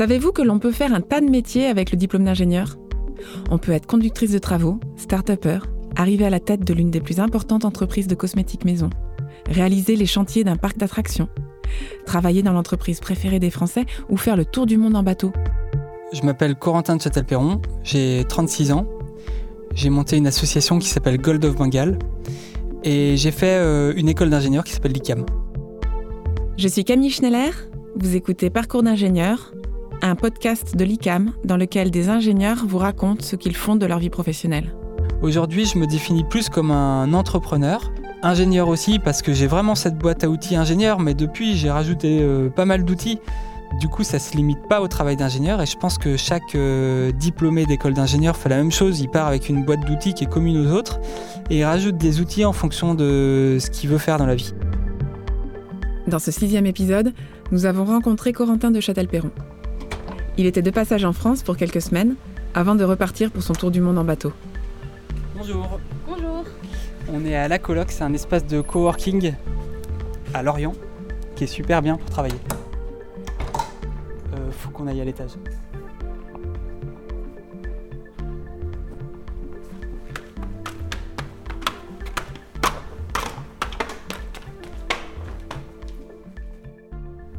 Savez-vous que l'on peut faire un tas de métiers avec le diplôme d'ingénieur? On peut être conductrice de travaux, start-upper, arriver à la tête de l'une des plus importantes entreprises de cosmétiques maison, réaliser les chantiers d'un parc d'attractions, travailler dans l'entreprise préférée des Français ou faire le tour du monde en bateau. Je m'appelle Corentin de Châtelperron, j'ai 36 ans. J'ai monté une association qui s'appelle Gold of Bengal et j'ai fait euh, une école d'ingénieur qui s'appelle l'ICAM. Je suis Camille Schneller, vous écoutez Parcours d'ingénieur, un podcast de l'ICAM dans lequel des ingénieurs vous racontent ce qu'ils font de leur vie professionnelle. Aujourd'hui, je me définis plus comme un entrepreneur, ingénieur aussi parce que j'ai vraiment cette boîte à outils ingénieur, mais depuis j'ai rajouté euh, pas mal d'outils. Du coup, ça se limite pas au travail d'ingénieur et je pense que chaque euh, diplômé d'école d'ingénieur fait la même chose. Il part avec une boîte d'outils qui est commune aux autres et il rajoute des outils en fonction de ce qu'il veut faire dans la vie. Dans ce sixième épisode, nous avons rencontré Corentin de Châtelperron. Il était de passage en France pour quelques semaines avant de repartir pour son tour du monde en bateau. Bonjour. Bonjour. On est à La Coloc, c'est un espace de coworking à Lorient qui est super bien pour travailler. Euh, faut qu'on aille à l'étage.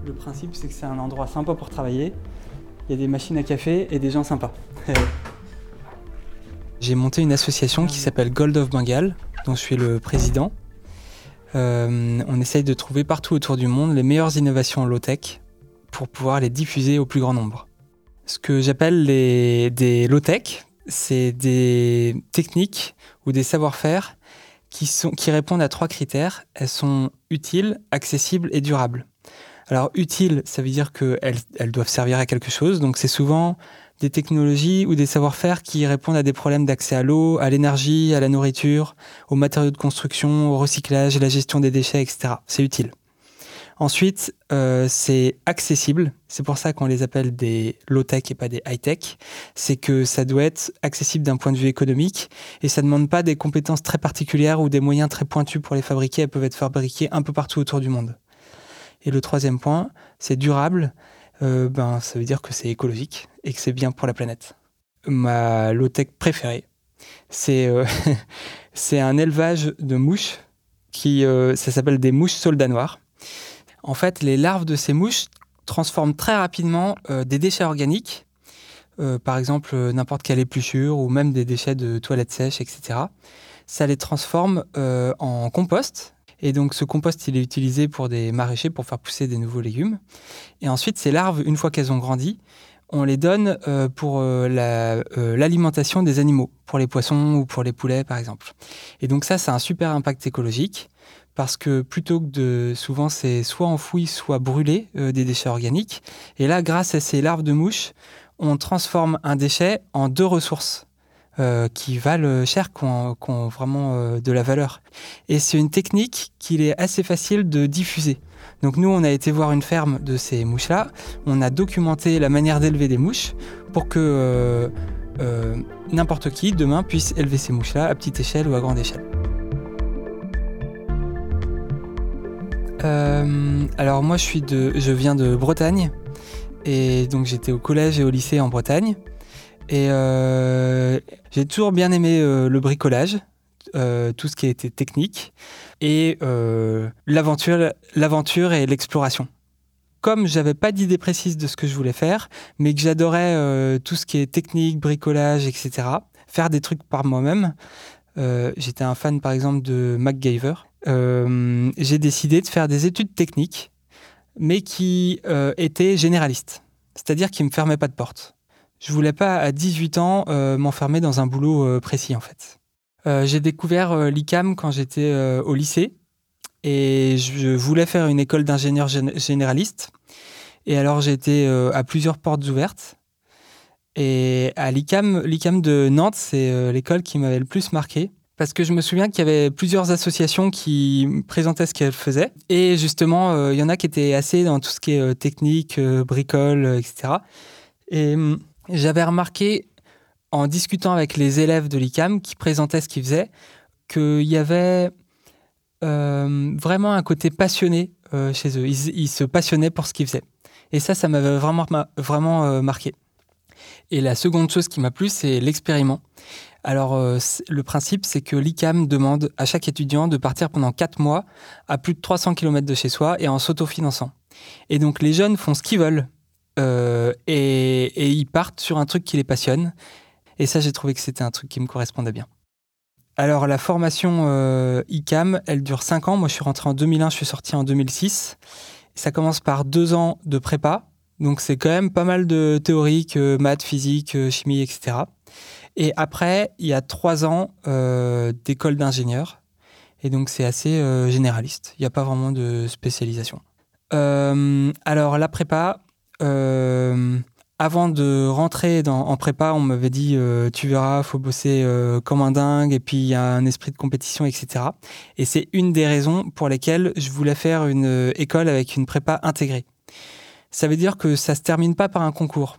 Le principe, c'est que c'est un endroit sympa pour travailler. Il y a des machines à café et des gens sympas. J'ai monté une association qui s'appelle Gold of Bengal, dont je suis le président. Euh, on essaye de trouver partout autour du monde les meilleures innovations low-tech pour pouvoir les diffuser au plus grand nombre. Ce que j'appelle des low-tech, c'est des techniques ou des savoir-faire qui, qui répondent à trois critères. Elles sont utiles, accessibles et durables. Alors utile, ça veut dire qu'elles elles doivent servir à quelque chose. Donc c'est souvent des technologies ou des savoir-faire qui répondent à des problèmes d'accès à l'eau, à l'énergie, à la nourriture, aux matériaux de construction, au recyclage, à la gestion des déchets, etc. C'est utile. Ensuite, euh, c'est accessible. C'est pour ça qu'on les appelle des low-tech et pas des high-tech. C'est que ça doit être accessible d'un point de vue économique et ça ne demande pas des compétences très particulières ou des moyens très pointus pour les fabriquer. Elles peuvent être fabriquées un peu partout autour du monde. Et le troisième point, c'est durable. Euh, ben, ça veut dire que c'est écologique et que c'est bien pour la planète. Ma low-tech préférée, c'est euh, un élevage de mouches qui euh, ça s'appelle des mouches soldats noirs. En fait, les larves de ces mouches transforment très rapidement des déchets organiques, par exemple n'importe quelle épluchure ou même des déchets de toilettes sèches, etc. Ça les transforme en compost et donc ce compost, il est utilisé pour des maraîchers pour faire pousser des nouveaux légumes. Et ensuite, ces larves, une fois qu'elles ont grandi, on les donne euh, pour euh, euh, l'alimentation des animaux, pour les poissons ou pour les poulets par exemple. Et donc ça, ça a un super impact écologique parce que plutôt que de... Souvent, c'est soit enfoui, soit brûlé des déchets organiques. Et là, grâce à ces larves de mouches, on transforme un déchet en deux ressources. Euh, qui valent cher, qui ont, vraiment euh, de la valeur. Et c'est une technique qu'il est assez facile de diffuser. Donc nous, on a été voir une ferme de ces mouches-là, on a documenté la manière d'élever des mouches pour que euh, n'importe qui, demain, puisse élever ces mouches-là à petite échelle ou à grande échelle. alors moi, je, suis de, je viens de Bretagne, et donc j'étais au collège et au lycée en Bretagne. Et euh, j'ai toujours bien aimé euh, le bricolage, euh, tout ce qui été technique, et l'aventure, l'aventure et l'exploration. Comme j'avais pas d'idée précise de ce que je voulais faire, mais que j'adorais tout ce qui est technique, bricolage, etc., faire des trucs par moi-même, j'étais un fan par exemple de MacGyver, j'ai décidé de faire des études techniques, mais qui étaient généralistes, c'est-à-dire qui ne me fermaient pas de porte je voulais pas à 18 ans euh, m'enfermer dans un boulot euh, précis en fait. Euh, j'ai découvert l'ICAM quand j'étais au lycée et je voulais faire une école d'ingénieur généraliste. Et alors j'étais à plusieurs portes ouvertes. Et à l'ICAM, l'ICAM de Nantes, c'est l'école qui m'avait le plus marqué. Parce que je me souviens qu'il y avait plusieurs associations qui présentaient ce qu'elles faisaient. Et justement, il y en a qui étaient assez dans tout ce qui est technique, bricole, etc. Et j'avais remarqué en discutant avec les élèves de l'ICAM qui présentaient ce qu'ils faisaient qu'il y avait euh, vraiment un côté passionné euh, chez eux. Ils, se passionnaient pour ce qu'ils faisaient. Et ça, ça m'avait vraiment, vraiment marqué. Et la seconde chose qui m'a plu, c'est l'expériment. Alors, le principe, c'est que l'ICAM demande à chaque étudiant de partir pendant 4 mois à plus de 300 km de chez soi et en s'autofinançant. Et donc, les jeunes font ce qu'ils veulent et, et, ils partent sur un truc qui les passionne. Et ça, j'ai trouvé que c'était un truc qui me correspondait bien. Alors la formation euh, ICAM, elle dure 5 ans. Moi, je suis rentré en 2001, je suis sorti en 2006. Ça commence par 2 ans de prépa. Donc c'est quand même pas mal de théorique, euh, maths, physique, euh, chimie, etc. Et après, il y a 3 ans d'école d'ingénieur. Et donc c'est assez généraliste. Il n'y a pas vraiment de spécialisation. alors la prépa, avant de rentrer en prépa, on m'avait dit euh, tu verras, faut bosser euh, comme un dingue et puis il y a un esprit de compétition, etc. Et c'est une des raisons pour lesquelles je voulais faire une euh, école avec une prépa intégrée. Ça veut dire que ça se termine pas par un concours.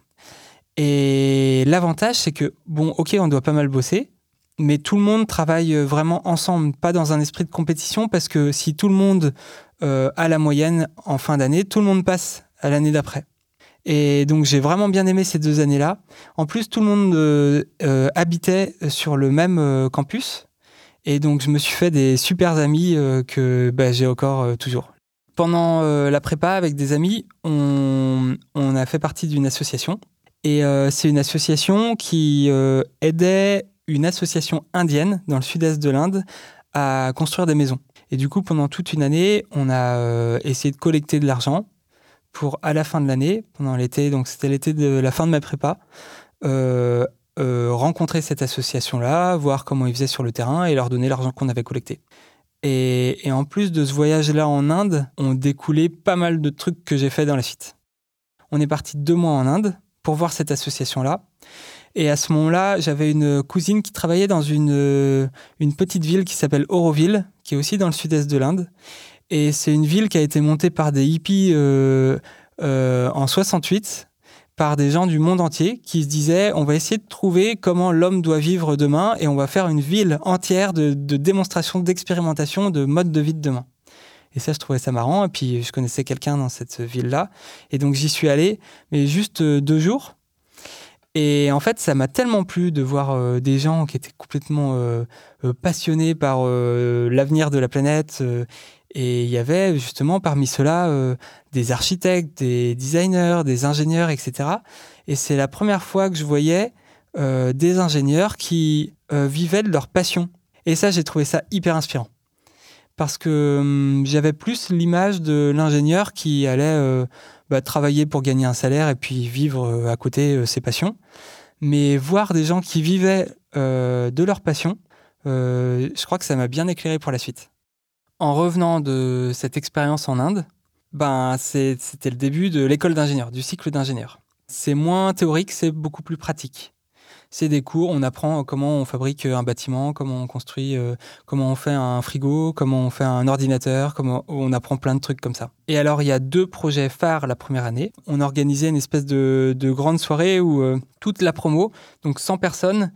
Et l'avantage, c'est que bon, ok, on doit pas mal bosser, mais tout le monde travaille vraiment ensemble, pas dans un esprit de compétition, parce que si tout le monde a la moyenne en fin d'année, tout le monde passe à l'année d'après. Et donc j'ai vraiment bien aimé ces deux années-là. En plus, tout le monde euh, euh, habitait sur le même euh, campus. Et donc je me suis fait des super amis que bah, j'ai encore toujours. Pendant la prépa avec des amis, on, on a fait partie d'une association. Et c'est une association qui aidait une association indienne dans le sud-est de l'Inde à construire des maisons. Et du coup, pendant toute une année, on a essayé de collecter de l'argent pour à la fin de l'année, pendant l'été, donc c'était l'été de la fin de ma prépa, euh, euh, rencontrer cette association-là, voir comment ils faisaient sur le terrain et leur donner l'argent qu'on avait collecté. Et, en plus de ce voyage-là en Inde, on découlait pas mal de trucs que j'ai fait dans la suite. On est parti deux mois en Inde pour voir cette association-là. Et à ce moment-là, j'avais une cousine qui travaillait dans une, une petite ville qui s'appelle Auroville, qui est aussi dans le sud-est de l'Inde. Et c'est une ville qui a été montée par des hippies euh, euh, en 68, par des gens du monde entier qui se disaient on va essayer de trouver comment l'homme doit vivre demain et on va faire une ville entière de, de démonstrations, d'expérimentation de mode de vie de demain. Et ça, je trouvais ça marrant. Et puis, je connaissais quelqu'un dans cette ville-là. Et donc, j'y suis allé, mais juste euh, deux jours. Et en fait, ça m'a tellement plu de voir des gens qui étaient complètement passionnés par l'avenir de la planète et il y avait justement parmi ceux-là euh, des architectes, des designers, des ingénieurs, etc. Et c'est la première fois que je voyais euh, des ingénieurs qui euh, vivaient de leur passion. Et ça, j'ai trouvé ça hyper inspirant. Parce que hum, j'avais plus l'image de l'ingénieur qui allait bah, travailler pour gagner un salaire et puis vivre à côté ses passions. Mais voir des gens qui vivaient de leur passion, je crois que ça m'a bien éclairé pour la suite en revenant de cette expérience en Inde, ben, c'était le début de l'école d'ingénieur, du cycle d'ingénieur. C'est moins théorique, c'est beaucoup plus pratique. C'est des cours, on apprend comment on fabrique un bâtiment, comment on construit, euh, comment on fait un frigo, comment on fait un ordinateur, comment on apprend plein de trucs comme ça. Et alors, il y a deux projets phares la première année. On organisait une espèce de, grande soirée où euh, toute la promo, donc 100 personnes,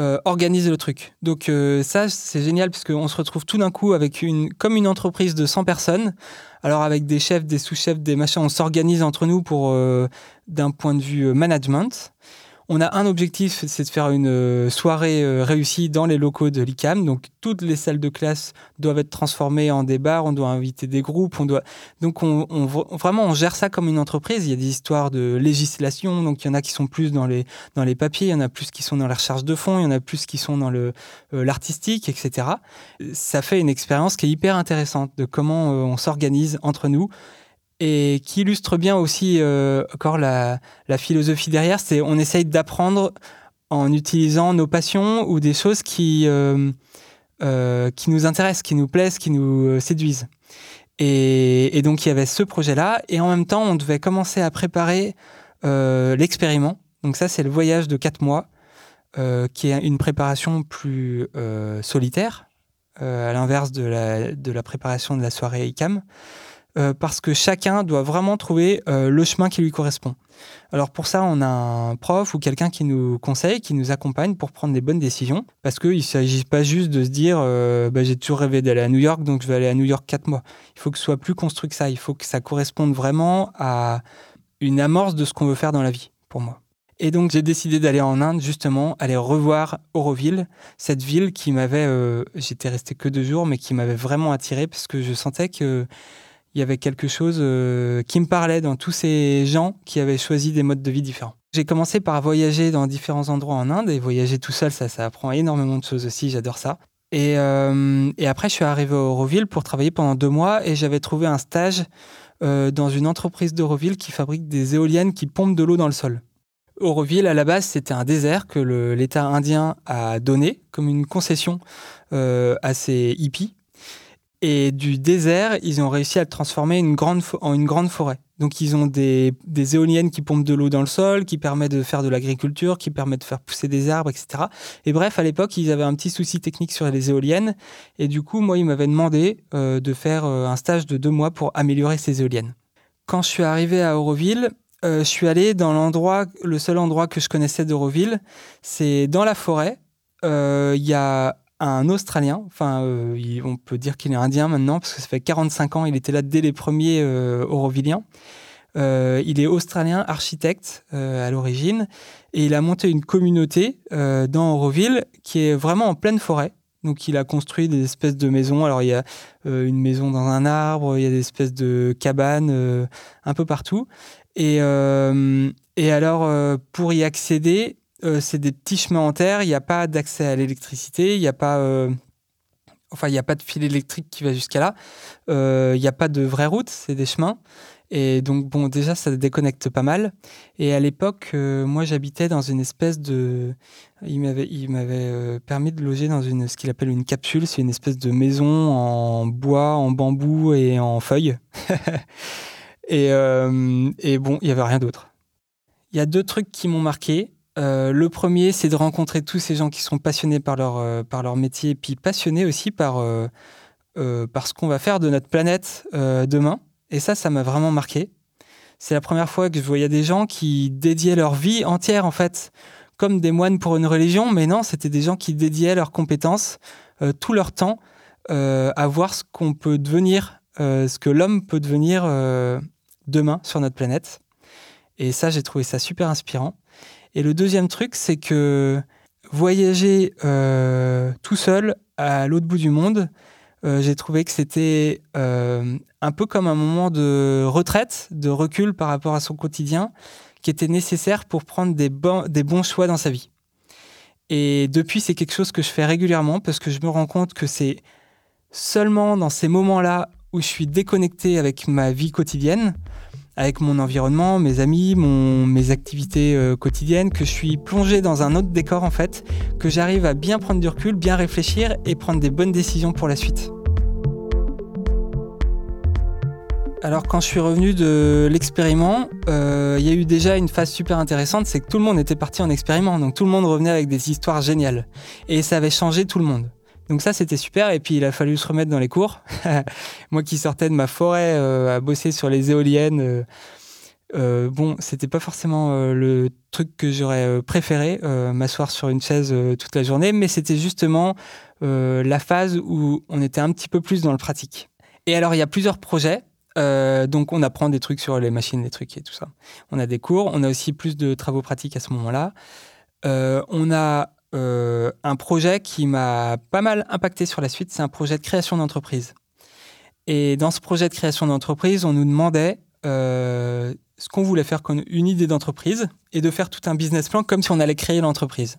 euh, organiser le truc. Donc euh, ça, c'est génial parce qu'on se retrouve tout d'un coup avec une, comme une entreprise de 100 personnes. Alors avec des chefs, des sous-chefs, des machins, on s'organise entre nous pour, euh, d'un point de vue management. On a un objectif, c'est de faire une euh, soirée euh, réussie dans les locaux de l'ICAM. Donc toutes les salles de classe doivent être transformées en des bars, on doit inviter des groupes, on doit donc on, vraiment on gère ça comme une entreprise. Il y a des histoires de législation, donc il y en a qui sont plus dans les dans les papiers, il y en a plus qui sont dans la recherche de fonds, il y en a plus qui sont dans euh, l'artistique, etc. Ça fait une expérience qui est hyper intéressante de comment on s'organise entre nous et qui illustre bien aussi euh, encore la, philosophie derrière, c'est on essaye d'apprendre en utilisant nos passions ou des choses qui, euh, euh, qui nous intéressent, qui nous plaisent, qui nous séduisent. Et, donc il y avait ce projet-là, et en même temps on devait commencer à préparer l'expériment. Donc ça c'est le voyage de quatre mois, qui est une préparation plus solitaire, à l'inverse de la, de la préparation de la soirée ICAM. Euh, parce que chacun doit vraiment trouver euh, le chemin qui lui correspond. Alors pour ça, on a un prof ou quelqu'un qui nous conseille, qui nous accompagne pour prendre des bonnes décisions, parce qu'il ne s'agit pas juste de se dire euh, bah, j'ai toujours rêvé d'aller à New York, donc je vais aller à New York quatre mois. Il faut que ce soit plus construit que ça, il faut que ça corresponde vraiment à, une amorce de ce qu'on veut faire dans la vie pour moi. Et donc j'ai décidé d'aller en Inde justement, aller revoir Auroville, cette ville qui m'avait, j'étais resté que deux jours, mais qui m'avait vraiment attiré parce que je sentais que il y avait quelque chose euh, qui me parlait dans tous ces gens qui avaient choisi des modes de vie différents. J'ai commencé par voyager dans différents endroits en Inde et voyager tout seul, ça, ça apprend énormément de choses aussi, j'adore ça. Et, euh, et, après, je suis arrivé à Auroville pour travailler pendant deux mois et j'avais trouvé un stage dans une entreprise d'Auroville qui fabrique des éoliennes qui pompent de l'eau dans le sol. Auroville, à la base, c'était un désert que l'État indien a donné comme une concession euh, à ses hippies. Et du désert, ils ont réussi à le transformer une grande en une grande forêt. Donc, ils ont des, éoliennes qui pompent de l'eau dans le sol, qui permettent de faire de l'agriculture, qui permettent de faire pousser des arbres, etc. Et bref, à l'époque, ils avaient un petit souci technique sur les éoliennes. Et du coup, moi, ils m'avaient demandé euh, de faire euh, un stage de deux mois pour améliorer ces éoliennes. Quand je suis arrivé à Auroville, euh, je suis allé dans l'endroit, le seul endroit que je connaissais d'Euroville, c'est dans la forêt. Il y a un Australien, enfin, euh, on peut dire qu'il est indien maintenant, parce que ça fait 45 ans, il était là dès les premiers Aurovilliens. il est australien, architecte à l'origine, et il a monté une communauté dans Auroville qui est vraiment en pleine forêt. Donc il a construit des espèces de maisons. Alors il y a une maison dans un arbre, il y a des espèces de cabanes un peu partout. Et, euh, alors, euh, pour y accéder, euh, c'est des petits chemins en terre. Il n'y a pas d'accès à l'électricité. Il n'y a pas enfin, il n'y a pas de fil électrique qui va jusqu'à là. Il n'y a pas de vraie route, c'est des chemins. Et donc, bon, déjà, ça déconnecte pas mal. Et à l'époque, moi, j'habitais dans une espèce de. Il m'avait, il m'avait permis de loger dans une, ce qu'il appelle une capsule. C'est une espèce de maison en bois, en bambou et en feuilles. Euh, et, bon, il n'y avait rien d'autre. Il y a deux trucs qui m'ont marqué. Euh, le premier, c'est de rencontrer tous ces gens qui sont passionnés par leur, euh, par leur métier, puis passionnés aussi par, par ce qu'on va faire de notre planète demain. Et ça, ça m'a vraiment marqué. C'est la première fois que je voyais des gens qui dédiaient leur vie entière, en fait, comme des moines pour une religion, mais non, c'était des gens qui dédiaient leurs compétences, tout leur temps, à voir ce qu'on peut devenir, ce que l'homme peut devenir demain sur notre planète. Et ça, j'ai trouvé ça super inspirant. Et le deuxième truc, c'est que voyager euh, tout seul à l'autre bout du monde, euh, j'ai trouvé que c'était euh, un peu comme un moment de retraite, de recul par rapport à son quotidien, qui était nécessaire pour prendre des, des bons choix dans sa vie. Et depuis, c'est quelque chose que je fais régulièrement parce que je me rends compte que c'est seulement dans ces moments-là où je suis déconnecté avec ma vie quotidienne, avec mon environnement, mes amis, mes activités euh, quotidiennes, que je suis plongé dans un autre décor en fait, que j'arrive à bien prendre du recul, bien réfléchir et prendre des bonnes décisions pour la suite. Alors quand je suis revenu de l'expériment, euh, il y a eu déjà une phase super intéressante, c'est que tout le monde était parti en expériment, donc tout le monde revenait avec des histoires géniales. Et ça avait changé tout le monde. Donc ça, c'était super. Et puis, il a fallu se remettre dans les cours. Moi qui sortais de ma forêt euh, à bosser sur les éoliennes, euh, euh, bon, c'était pas forcément le truc que j'aurais préféré, m'asseoir sur une chaise toute la journée, mais c'était justement la phase où on était un petit peu plus dans le pratique. Et alors, il y a plusieurs projets. donc, on apprend des trucs sur les machines, les trucs et tout ça. On a des cours. On a aussi plus de travaux pratiques à ce moment-là. on a euh, un projet qui m'a pas mal impacté sur la suite, c'est un projet de création d'entreprise. Et dans ce projet de création d'entreprise, on nous demandait euh, ce qu'on voulait faire comme une idée d'entreprise et de faire tout un business plan comme si on allait créer l'entreprise.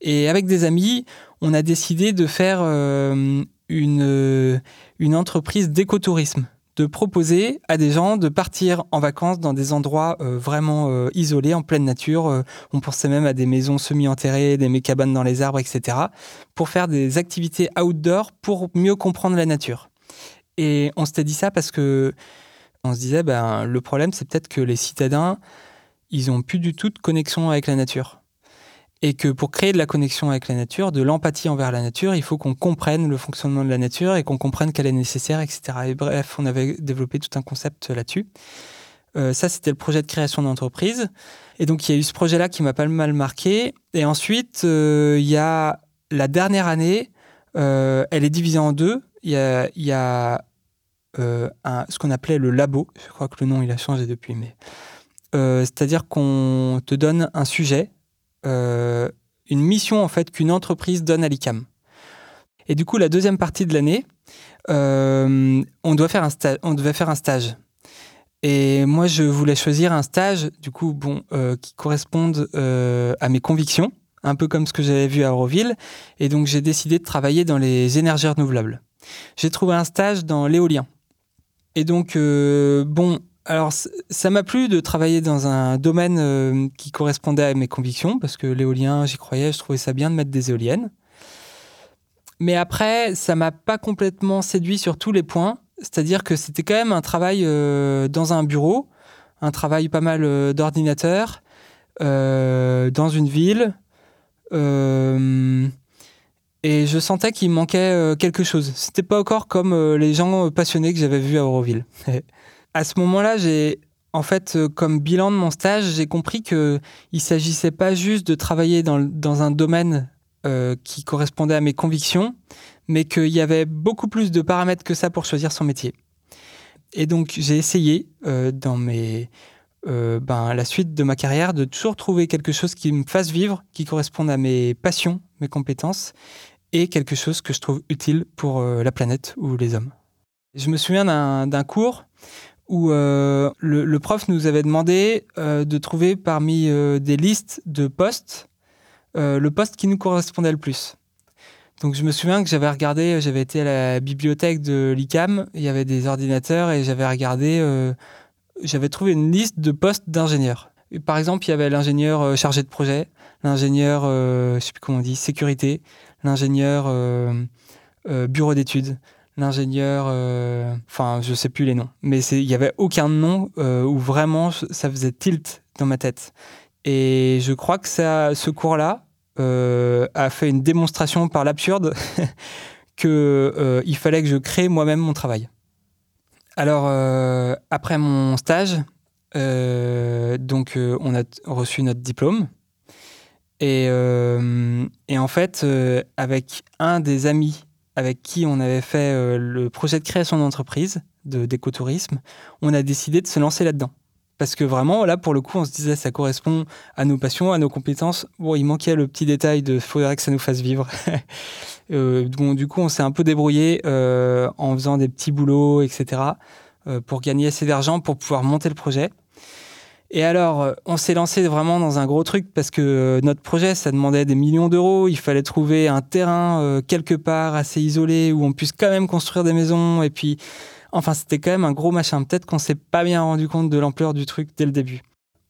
Et avec des amis, on a décidé de faire euh, une, une entreprise d'écotourisme de proposer à des gens de partir en vacances dans des endroits euh, vraiment euh, isolés, en pleine nature. Euh, on pensait même à des maisons semi-enterrées, des cabanes dans les arbres, etc. pour faire des activités outdoor pour mieux comprendre la nature. Et on s'était dit ça parce que on se disait, ben, le problème, c'est peut-être que les citadins, ils ont plus du tout de connexion avec la nature et que pour créer de la connexion avec la nature, de l'empathie envers la nature, il faut qu'on comprenne le fonctionnement de la nature et qu'on comprenne qu'elle est nécessaire, etc. Et bref, on avait développé tout un concept là-dessus. Euh, ça, c'était le projet de création d'entreprise. Et donc, il y a eu ce projet-là qui m'a pas mal marqué. Et ensuite, euh, il y a la dernière année, euh, elle est divisée en deux. Il y a, ce qu'on appelait le labo. Je crois que le nom, il a changé depuis, mais c'est-à-dire qu'on te donne un sujet, une mission en fait qu'une entreprise donne à l'ICAM. Et du coup, la deuxième partie de l'année, on, doit faire un on devait faire un stage. Et moi, je voulais choisir un stage, du coup, bon, qui corresponde à mes convictions un peu comme ce que j'avais vu à Auroville. Et donc, j'ai décidé de travailler dans les énergies renouvelables. J'ai trouvé un stage dans l'éolien. Et donc, euh, bon, alors ça m'a plu de travailler dans un domaine euh, qui correspondait à mes convictions, parce que l'éolien, j'y croyais, je trouvais ça bien de mettre des éoliennes. Mais après, ça m'a pas complètement séduit sur tous les points. C'est-à-dire que c'était quand même un travail euh, dans un bureau, un travail pas mal d'ordinateurs, dans une ville, euh, et je sentais qu'il manquait euh, quelque chose. C'était pas encore comme euh, les gens passionnés que j'avais vus à Auroville. à ce moment-là, j'ai en fait, comme bilan de mon stage, j'ai compris que il s'agissait pas juste de travailler dans, dans un domaine qui correspondait à mes convictions, mais qu'il y avait beaucoup plus de paramètres que ça pour choisir son métier. Et donc, j'ai essayé dans mes euh, ben, la suite de ma carrière de toujours trouver quelque chose qui me fasse vivre, qui corresponde à mes passions, mes compétences, et quelque chose que je trouve utile pour euh, la planète ou les hommes. Je me souviens d'un cours où euh, le, prof nous avait demandé de trouver parmi des listes de postes le poste qui nous correspondait le plus. Donc je me souviens que j'avais regardé, j'avais été à la bibliothèque de l'ICAM, il y avait des ordinateurs et j'avais regardé j'avais trouvé une liste de postes d'ingénieurs. Par exemple, il y avait l'ingénieur euh, chargé de projet, l'ingénieur, euh, je sais plus comment on dit, sécurité, l'ingénieur euh, bureau d'études, l'ingénieur, enfin, je sais plus les noms, mais il y avait aucun nom où vraiment ça faisait tilt dans ma tête. Et je crois que ça, ce cours-là a fait une démonstration par l'absurde que il fallait que je crée moi-même mon travail. Alors, euh, après mon stage, euh, donc euh, on a reçu notre diplôme. Et, en fait, avec un des amis avec qui on avait fait le projet de création d'entreprise de d'écotourisme, on a décidé de se lancer là-dedans. Parce que vraiment, là, pour le coup, on se disait, ça correspond à nos passions, à nos compétences. Bon, il manquait le petit détail de faudrait que ça nous fasse vivre. euh, du coup, on s'est un peu débrouillé euh, en faisant des petits boulots, etc., euh, pour gagner assez d'argent pour pouvoir monter le projet. Et alors, euh, on s'est lancé vraiment dans un gros truc parce que notre projet, ça demandait des millions d'euros. Il fallait trouver un terrain quelque part assez isolé où on puisse quand même construire des maisons. Et puis, Enfin, c'était quand même un gros machin. Peut-être qu'on s'est pas bien rendu compte de l'ampleur du truc dès le début.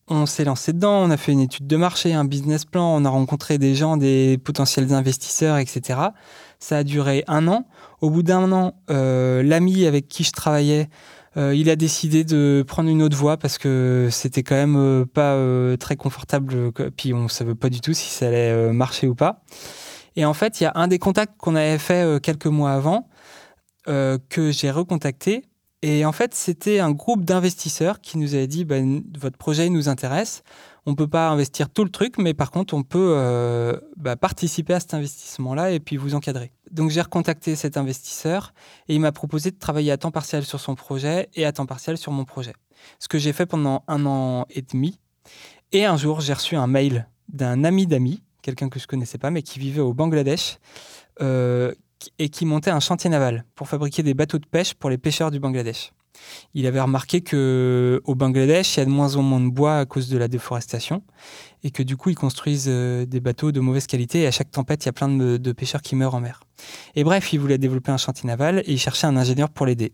On s'est lancé dedans, on a fait une étude de marché, un business plan, on a rencontré des gens, des potentiels investisseurs, etc. Ça a duré un an. Au bout d'un an, euh, l'ami avec qui je travaillais, euh, il a décidé de prendre une autre voie parce que c'était quand même euh, pas très confortable. Puis on savait pas du tout si ça allait marcher ou pas. Et en fait, il y a un des contacts qu'on avait fait quelques mois avant euh, que j'ai recontacté. Et en fait, c'était un groupe d'investisseurs qui nous avait dit ben, votre projet nous intéresse. On peut pas investir tout le truc, mais par contre, on peut euh, bah, participer à cet investissement-là et puis vous encadrer. Donc, j'ai recontacté cet investisseur et il m'a proposé de travailler à temps partiel sur son projet et à temps partiel sur mon projet. Ce que j'ai fait pendant un an et demi. Et un jour, j'ai reçu un mail d'un ami d'amis, quelqu'un que je connaissais pas, mais qui vivait au Bangladesh, euh, et qui montait un chantier naval pour fabriquer des bateaux de pêche pour les pêcheurs du Bangladesh. Il avait remarqué que au Bangladesh, il y a de moins en moins de bois à cause de la déforestation et que du coup, ils construisent euh, des bateaux de mauvaise qualité et à chaque tempête, il y a plein de, pêcheurs qui meurent en mer. Et bref, il voulait développer un chantier naval et il cherchait un ingénieur pour l'aider.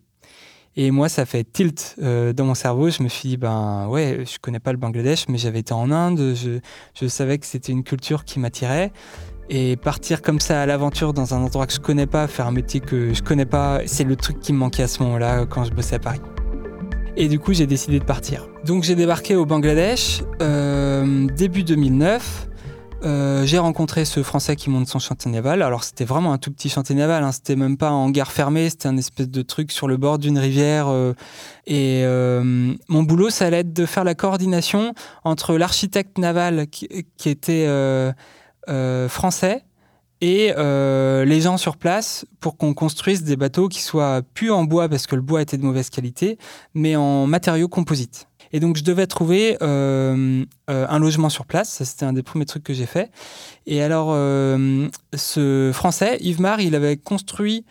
Et moi, ça fait tilt euh, dans mon cerveau. Je me suis dit, ben ouais, je connais pas le Bangladesh, mais j'avais été en Inde. Je, je savais que c'était une culture qui m'attirait. Et partir comme ça à l'aventure dans un endroit que je connais pas, faire un métier que je connais pas, c'est le truc qui me manquait à ce moment-là quand je bossais à Paris. Et du coup, j'ai décidé de partir. Donc j'ai débarqué au Bangladesh euh, début 2009. Euh, j'ai rencontré ce Français qui monte son chantier naval. Alors c'était vraiment un tout petit chantier naval, hein. c'était même pas en gare fermée, c'était un espèce de truc sur le bord d'une rivière. Euh, et mon boulot, ça allait être de faire la coordination entre l'architecte naval qui, était français et euh, les gens sur place pour qu'on construise des bateaux qui soient plus en bois parce que le bois était de mauvaise qualité, mais en matériaux composites. Et donc je devais trouver un logement sur place. Ça, c'était un des premiers trucs que j'ai fait. Et alors, ce Français, Yves Mar, il avait construit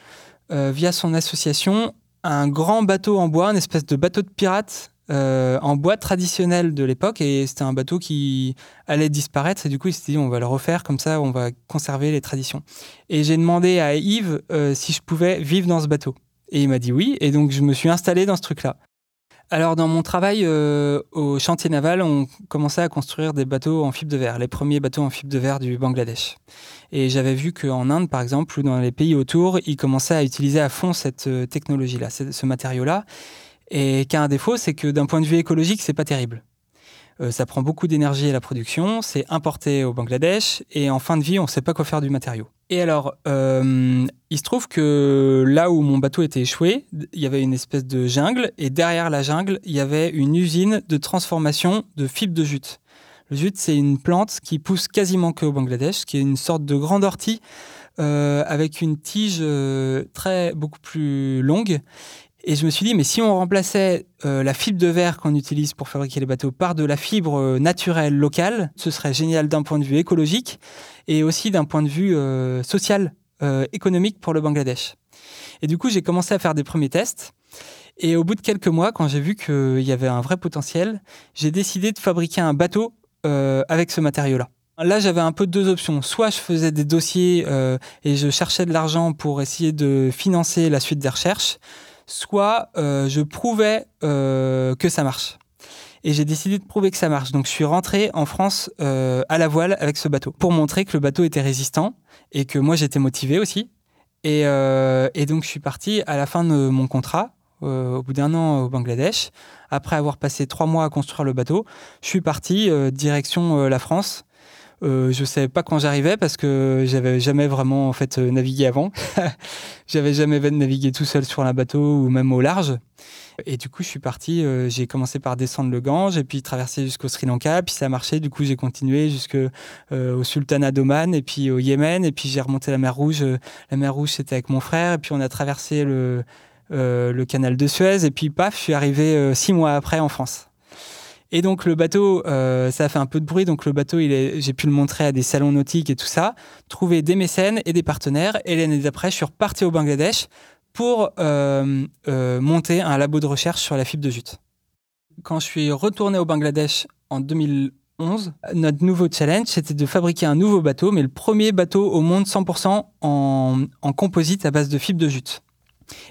via son association un grand bateau en bois, une espèce de bateau de pirate euh, en bois traditionnel de l'époque et c'était un bateau qui allait disparaître et du coup il s'est dit on va le refaire comme ça on va conserver les traditions. Et j'ai demandé à Yves euh, si je pouvais vivre dans ce bateau. Et il m'a dit oui et donc je me suis installé dans ce truc là alors dans mon travail euh, au chantier naval on commençait à construire des bateaux en fibre de verre les premiers bateaux en fibre de verre du Bangladesh. Et j'avais vu qu'en Inde par exemple ou dans les pays autour ils commençaient à utiliser à fond cette technologie là ce matériau là et qui a un défaut, c'est que d'un point de vue écologique, c'est pas terrible. Euh, ça prend beaucoup d'énergie à la production, c'est importé au Bangladesh, et en fin de vie, on ne sait pas quoi faire du matériau. Et alors, euh, il se trouve que là où mon bateau était échoué, il y avait une espèce de jungle, et derrière la jungle, il y avait une usine de transformation de fibres de jute. Le jute, c'est une plante qui pousse quasiment que au Bangladesh, qui est une sorte de grande ortie euh, avec une tige très beaucoup plus longue et je me suis dit, mais si on remplaçait euh, la fibre de verre qu'on utilise pour fabriquer les bateaux par de la fibre euh, naturelle locale, ce serait génial d'un point de vue écologique et aussi d'un point de vue euh, social, économique pour le Bangladesh. Et du coup, j'ai commencé à faire des premiers tests. Et au bout de quelques mois, quand j'ai vu qu'il y avait un vrai potentiel, j'ai décidé de fabriquer un bateau avec ce matériau-là. Là, j'avais un peu deux options. Soit je faisais des dossiers et je cherchais de l'argent pour essayer de financer la suite des recherches, soit euh, je prouvais euh, que ça marche. Et j'ai décidé de prouver que ça marche. Donc je suis rentré en France euh, à la voile avec ce bateau pour montrer que le bateau était résistant et que moi j'étais motivé aussi. Et, et, donc je suis parti à la fin de mon contrat, au bout d'un an au Bangladesh. Après avoir passé trois mois à construire le bateau, je suis parti direction la France euh, je savais pas quand j'arrivais parce que j'avais jamais vraiment en fait euh, navigué avant. j'avais jamais navigué tout seul sur un bateau ou même au large. Et du coup, je suis parti. Euh, j'ai commencé par descendre le Gange et puis traverser jusqu'au Sri Lanka. Puis ça a marché. Du coup, j'ai continué jusqu'au au Sultanat d'Oman et puis au Yémen. Et puis j'ai remonté la mer Rouge. La mer Rouge, c'était avec mon frère. Et puis on a traversé le, le canal de Suez. Et puis paf, je suis arrivé six mois après en France. Et donc le bateau, euh, ça a fait un peu de bruit, donc le bateau, j'ai pu le montrer à des salons nautiques et tout ça, trouver des mécènes et des partenaires. Et l'année d'après, je suis reparti au Bangladesh pour euh, euh, monter un labo de recherche sur la fibre de jute. Quand je suis retourné au Bangladesh en 2011, notre nouveau challenge, c'était de fabriquer un nouveau bateau, mais le premier bateau au monde 100% en, en composite à base de fibre de jute.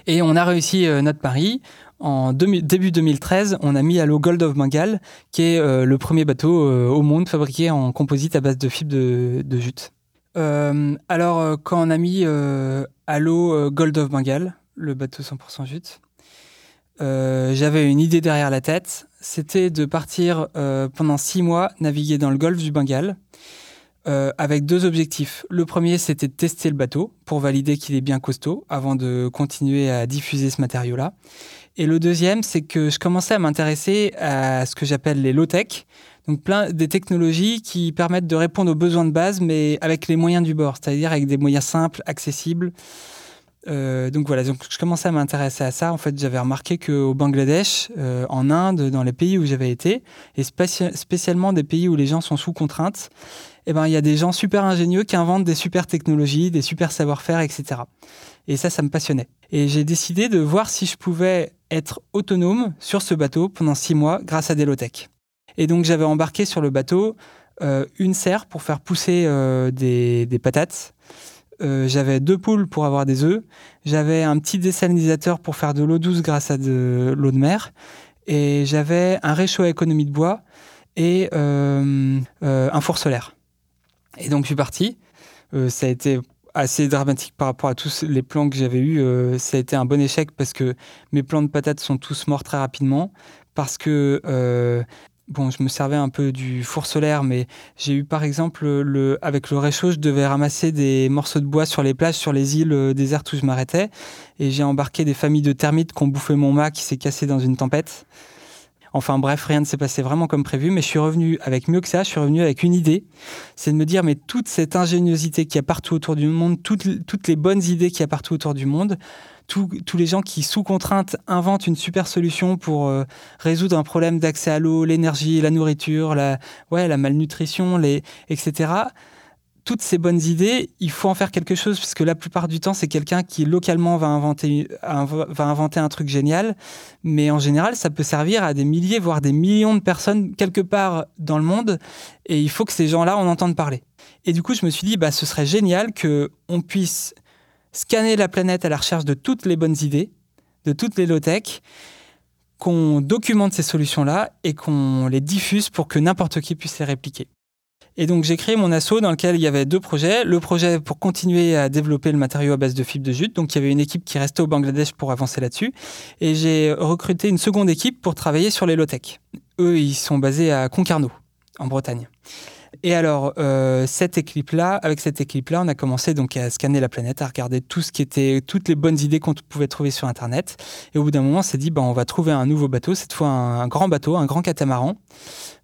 Et on a réussi notre pari en début 2013, on a mis à l'eau Gold of Bengal, qui est euh, le premier bateau euh, au monde fabriqué en composite à base de fibres de, jute. Euh, alors, quand on a mis à l'eau Gold of Bengal, le bateau 100% jute, j'avais une idée derrière la tête. C'était de partir pendant six mois naviguer dans le golfe du Bengale. Avec deux objectifs. Le premier, c'était de tester le bateau pour valider qu'il est bien costaud avant de continuer à diffuser ce matériau-là. Et le deuxième, c'est que je commençais à m'intéresser à ce que j'appelle les low-tech, donc plein des technologies qui permettent de répondre aux besoins de base, mais avec les moyens du bord, c'est-à-dire avec des moyens simples, accessibles. Euh, donc voilà, donc je commençais à m'intéresser à ça. En fait, j'avais remarqué qu'au Bangladesh, euh, en Inde, dans les pays où j'avais été, et spécialement des pays où les gens sont sous contrainte, eh ben, il y a des gens super ingénieux qui inventent des super technologies, des super savoir-faire, etc. Et ça, ça me passionnait. Et j'ai décidé de voir si je pouvais être autonome sur ce bateau pendant six mois grâce à Delotech. Et donc j'avais embarqué sur le bateau euh, une serre pour faire pousser euh, des, patates. Euh, j'avais deux poules pour avoir des œufs. J'avais un petit désalinisateur pour faire de l'eau douce grâce à de l'eau de mer. Et j'avais un réchaud à économie de bois et un four solaire. Et donc je suis parti. ça a été assez dramatique par rapport à tous les plans que j'avais eus. Euh, ça a été un bon échec parce que mes plants de patates sont tous morts très rapidement. Parce que, euh, bon, je me servais un peu du four solaire, mais j'ai eu par exemple, le, avec le réchaud, je devais ramasser des morceaux de bois sur les plages, sur les îles euh, désertes où je m'arrêtais. Et j'ai embarqué des familles de termites qui ont bouffé mon mât qui s'est cassé dans une tempête. Enfin bref, rien ne s'est passé vraiment comme prévu, mais je suis revenu avec mieux que ça, je suis revenu avec une idée, c'est de me dire, mais toute cette ingéniosité qu'il y a partout autour du monde, toutes, les bonnes idées qu'il y a partout autour du monde, tous les gens qui, sous contrainte, inventent une super solution pour euh, résoudre un problème d'accès à l'eau, l'énergie, la nourriture, la, la malnutrition, etc toutes ces bonnes idées, il faut en faire quelque chose, parce que la plupart du temps, c'est quelqu'un qui localement va inventer, va inventer un truc génial, mais en général, ça peut servir à des milliers, voire des millions de personnes quelque part dans le monde, et il faut que ces gens-là en entendent parler. Et du coup, je me suis dit, bah, ce serait génial qu'on puisse scanner la planète à la recherche de toutes les bonnes idées, de toutes les low-tech, qu'on documente ces solutions-là et qu'on les diffuse pour que n'importe qui puisse les répliquer. Et donc j'ai créé mon asso dans lequel il y avait deux projets. Le projet pour continuer à développer le matériau à base de fibres de jute. Donc il y avait une équipe qui restait au Bangladesh pour avancer là-dessus. Et j'ai recruté une seconde équipe pour travailler sur les low-tech. Eux, ils sont basés à Concarneau, en Bretagne. Et alors, euh, cette équipe-là, avec cette équipe-là, on a commencé donc à scanner la planète, à regarder tout ce qui était, toutes les bonnes idées qu'on pouvait trouver sur Internet. Et au bout d'un moment, on s'est dit, bah, on va trouver un nouveau bateau, cette fois un, grand bateau, un grand catamaran,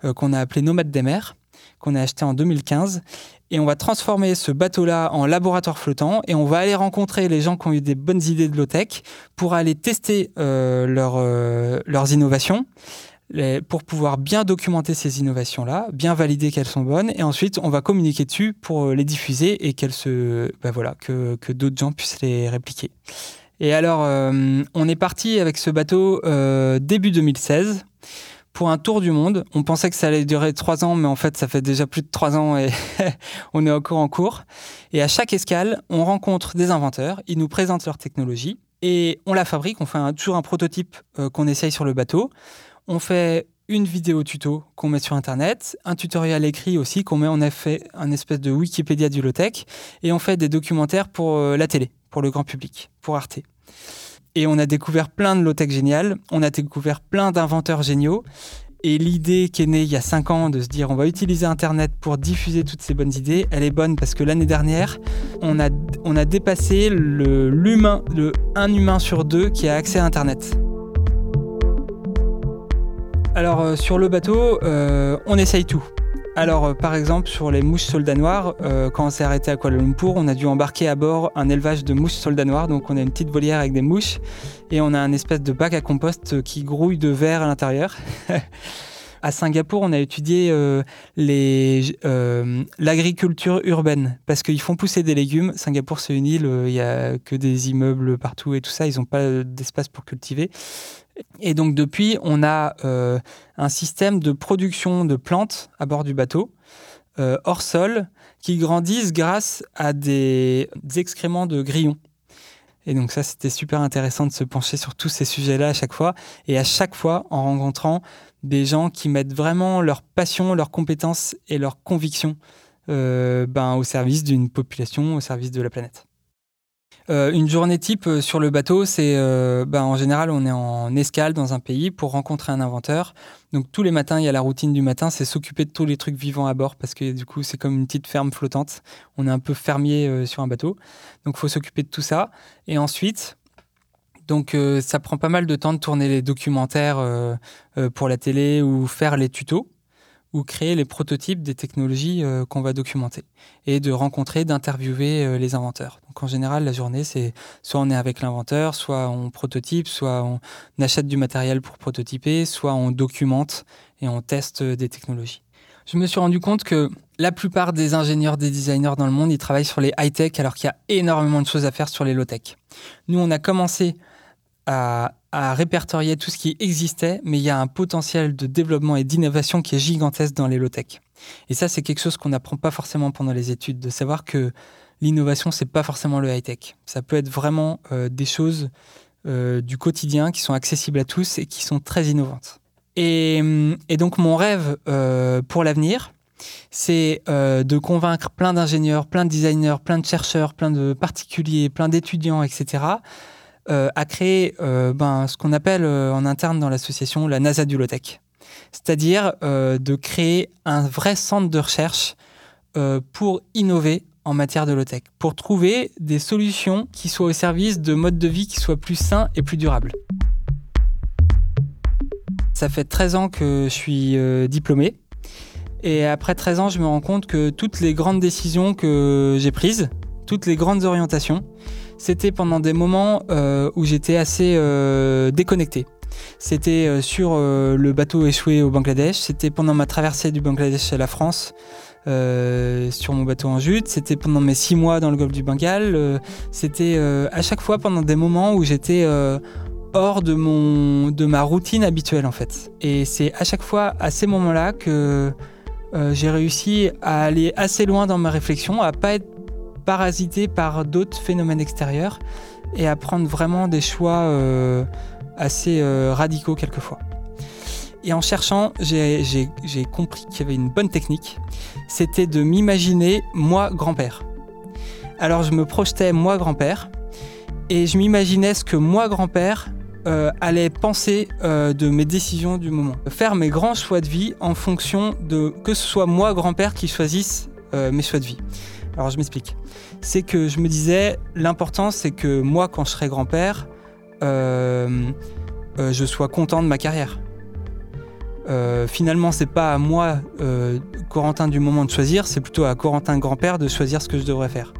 euh, qu'on a appelé Nomade des mers qu'on a acheté en 2015. Et on va transformer ce bateau-là en laboratoire flottant et on va aller rencontrer les gens qui ont eu des bonnes idées de low-tech pour aller tester euh, euh, leurs innovations. pour pouvoir bien documenter ces innovations-là, bien valider qu'elles sont bonnes, et ensuite on va communiquer dessus pour euh, les diffuser et qu'elles se, ben voilà, que, que d'autres gens puissent les répliquer. Et alors, on est parti avec ce bateau début 2016 pour un tour du monde. On pensait que ça allait durer trois ans, mais en fait, ça fait déjà plus de trois ans et on est encore en cours. Et à chaque escale, on rencontre des inventeurs, ils nous présentent leur technologie et on la fabrique. On fait toujours un prototype euh, qu'on essaye sur le bateau. On fait une vidéo tuto qu'on met sur Internet, un tutoriel écrit aussi qu'on met en effet un espèce de Wikipédia du low-tech, et on fait des documentaires pour euh, la télé, pour le grand public, pour Arte. Et on a découvert plein de low-tech géniales, on a découvert plein d'inventeurs géniaux. Et l'idée qui est née il y a 5 ans de se dire on va utiliser Internet pour diffuser toutes ces bonnes idées, elle est bonne parce que l'année dernière, on a, dépassé l'humain, le, un humain sur deux qui a accès à Internet. Alors euh, sur le bateau, euh, on essaye tout. Alors, euh, par exemple, sur les mouches soldats noirs, euh, quand on s'est arrêté à Kuala Lumpur, on a dû embarquer à bord un élevage de mouches soldats noirs. Donc, on a une petite volière avec des mouches et on a un espèce de bac à compost qui grouille de verre à l'intérieur. à Singapour, on a étudié euh, l'agriculture urbaine parce qu'ils font pousser des légumes. Singapour, c'est une île, il n'y a que des immeubles partout et tout ça. Ils n'ont pas d'espace pour cultiver. Et donc depuis, on a euh, un système de production de plantes à bord du bateau, euh, hors sol, qui grandissent grâce à des, excréments de grillons. Et donc ça, c'était super intéressant de se pencher sur tous ces sujets-là à chaque fois, et à chaque fois en rencontrant des gens qui mettent vraiment leur passion, leurs compétences et leurs convictions euh, ben, au service d'une population, au service de la planète. Euh, une journée type euh, sur le bateau, c'est euh, bah, en général on est en escale dans un pays pour rencontrer un inventeur. Donc tous les matins, il y a la routine du matin, c'est s'occuper de tous les trucs vivants à bord parce que du coup c'est comme une petite ferme flottante. On est un peu fermier sur un bateau, donc faut s'occuper de tout ça. Et ensuite, donc ça prend pas mal de temps de tourner les documentaires pour la télé ou faire les tutos ou créer les prototypes des technologies euh, qu'on va documenter et de rencontrer, d'interviewer euh, les inventeurs. Donc en général, la journée, c'est soit on est avec l'inventeur, soit on prototype, soit on achète du matériel pour prototyper, soit on documente et on teste des technologies. Je me suis rendu compte que la plupart des ingénieurs, des designers dans le monde, ils travaillent sur les high-tech alors qu'il y a énormément de choses à faire sur les low-tech. Nous, on a commencé à, répertorier tout ce qui existait, mais il y a un potentiel de développement et d'innovation qui est gigantesque dans les low-tech. Et ça, c'est quelque chose qu'on n'apprend pas forcément pendant les études, de savoir que l'innovation, c'est pas forcément le high-tech. Ça peut être vraiment euh, des choses euh, du quotidien qui sont accessibles à tous et qui sont très innovantes. Et, donc, mon rêve euh, pour l'avenir, c'est de convaincre plein d'ingénieurs, plein de designers, plein de chercheurs, plein de particuliers, plein d'étudiants, etc., a créé euh, ben, ce qu'on appelle euh, en interne dans l'association la NASA du low-tech. C'est-à-dire de créer un vrai centre de recherche pour innover en matière de low-tech, pour trouver des solutions qui soient au service de modes de vie qui soient plus sains et plus durables. ça fait 13 ans que je suis euh, diplômé. Et après 13 ans, je me rends compte que toutes les grandes décisions que j'ai prises, toutes les grandes orientations, c'était pendant des moments euh, où j'étais assez euh, déconnecté. C'était sur le bateau échoué au Bangladesh, c'était pendant ma traversée du Bangladesh à la France, sur mon bateau en jute, c'était pendant mes six mois dans le golfe du Bengale, c'était à chaque fois pendant des moments où j'étais hors de, mon, de ma routine habituelle en fait. Et c'est à chaque fois à ces moments-là que euh, j'ai réussi à aller assez loin dans ma réflexion, à pas être parasité par d'autres phénomènes extérieurs et à prendre vraiment des choix euh, assez euh, radicaux quelquefois. Et en cherchant, j'ai compris qu'il y avait une bonne technique, c'était de m'imaginer moi grand-père. Alors je me projetais moi grand-père et je m'imaginais ce que moi grand-père euh, allait penser de mes décisions du moment. Faire mes grands choix de vie en fonction de que ce soit moi, grand-père, qui choisisse mes choix de vie. Alors je m'explique. C'est que je me disais, l'important c'est que moi, quand je serai grand-père, je sois content de ma carrière. finalement, c'est pas à moi, Corentin du moment de choisir, c'est plutôt à Corentin grand-père de choisir ce que je devrais faire.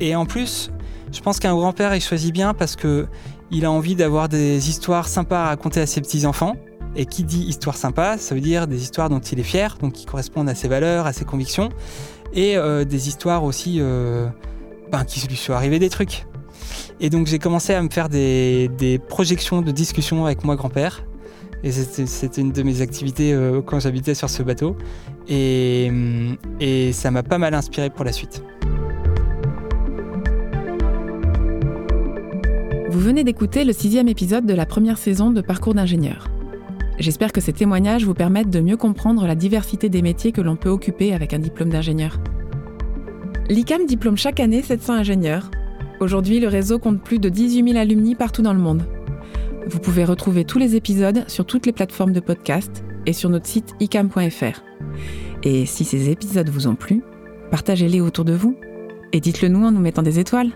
Et en plus, je pense qu'un grand-père, il choisit bien parce que il a envie d'avoir des histoires sympas à raconter à ses petits-enfants. Et qui dit histoire sympa, ça veut dire des histoires dont il est fier, donc qui correspondent à ses valeurs, à ses convictions, et euh, des histoires aussi euh, ben, qui lui soient arrivés des trucs. Et donc j'ai commencé à me faire des, projections de discussion avec moi grand-père. Et c'était une de mes activités euh, quand j'habitais sur ce bateau. Et, et ça m'a pas mal inspiré pour la suite. Vous venez d'écouter le sixième épisode de la première saison de Parcours d'ingénieur. J'espère que ces témoignages vous permettent de mieux comprendre la diversité des métiers que l'on peut occuper avec un diplôme d'ingénieur. L'ICAM diplôme chaque année 700 ingénieurs. Aujourd'hui, le réseau compte plus de 18 000 alumni partout dans le monde. Vous pouvez retrouver tous les épisodes sur toutes les plateformes de podcast et sur notre site icam.fr. Et si ces épisodes vous ont plu, partagez-les autour de vous et dites-le nous en nous mettant des étoiles.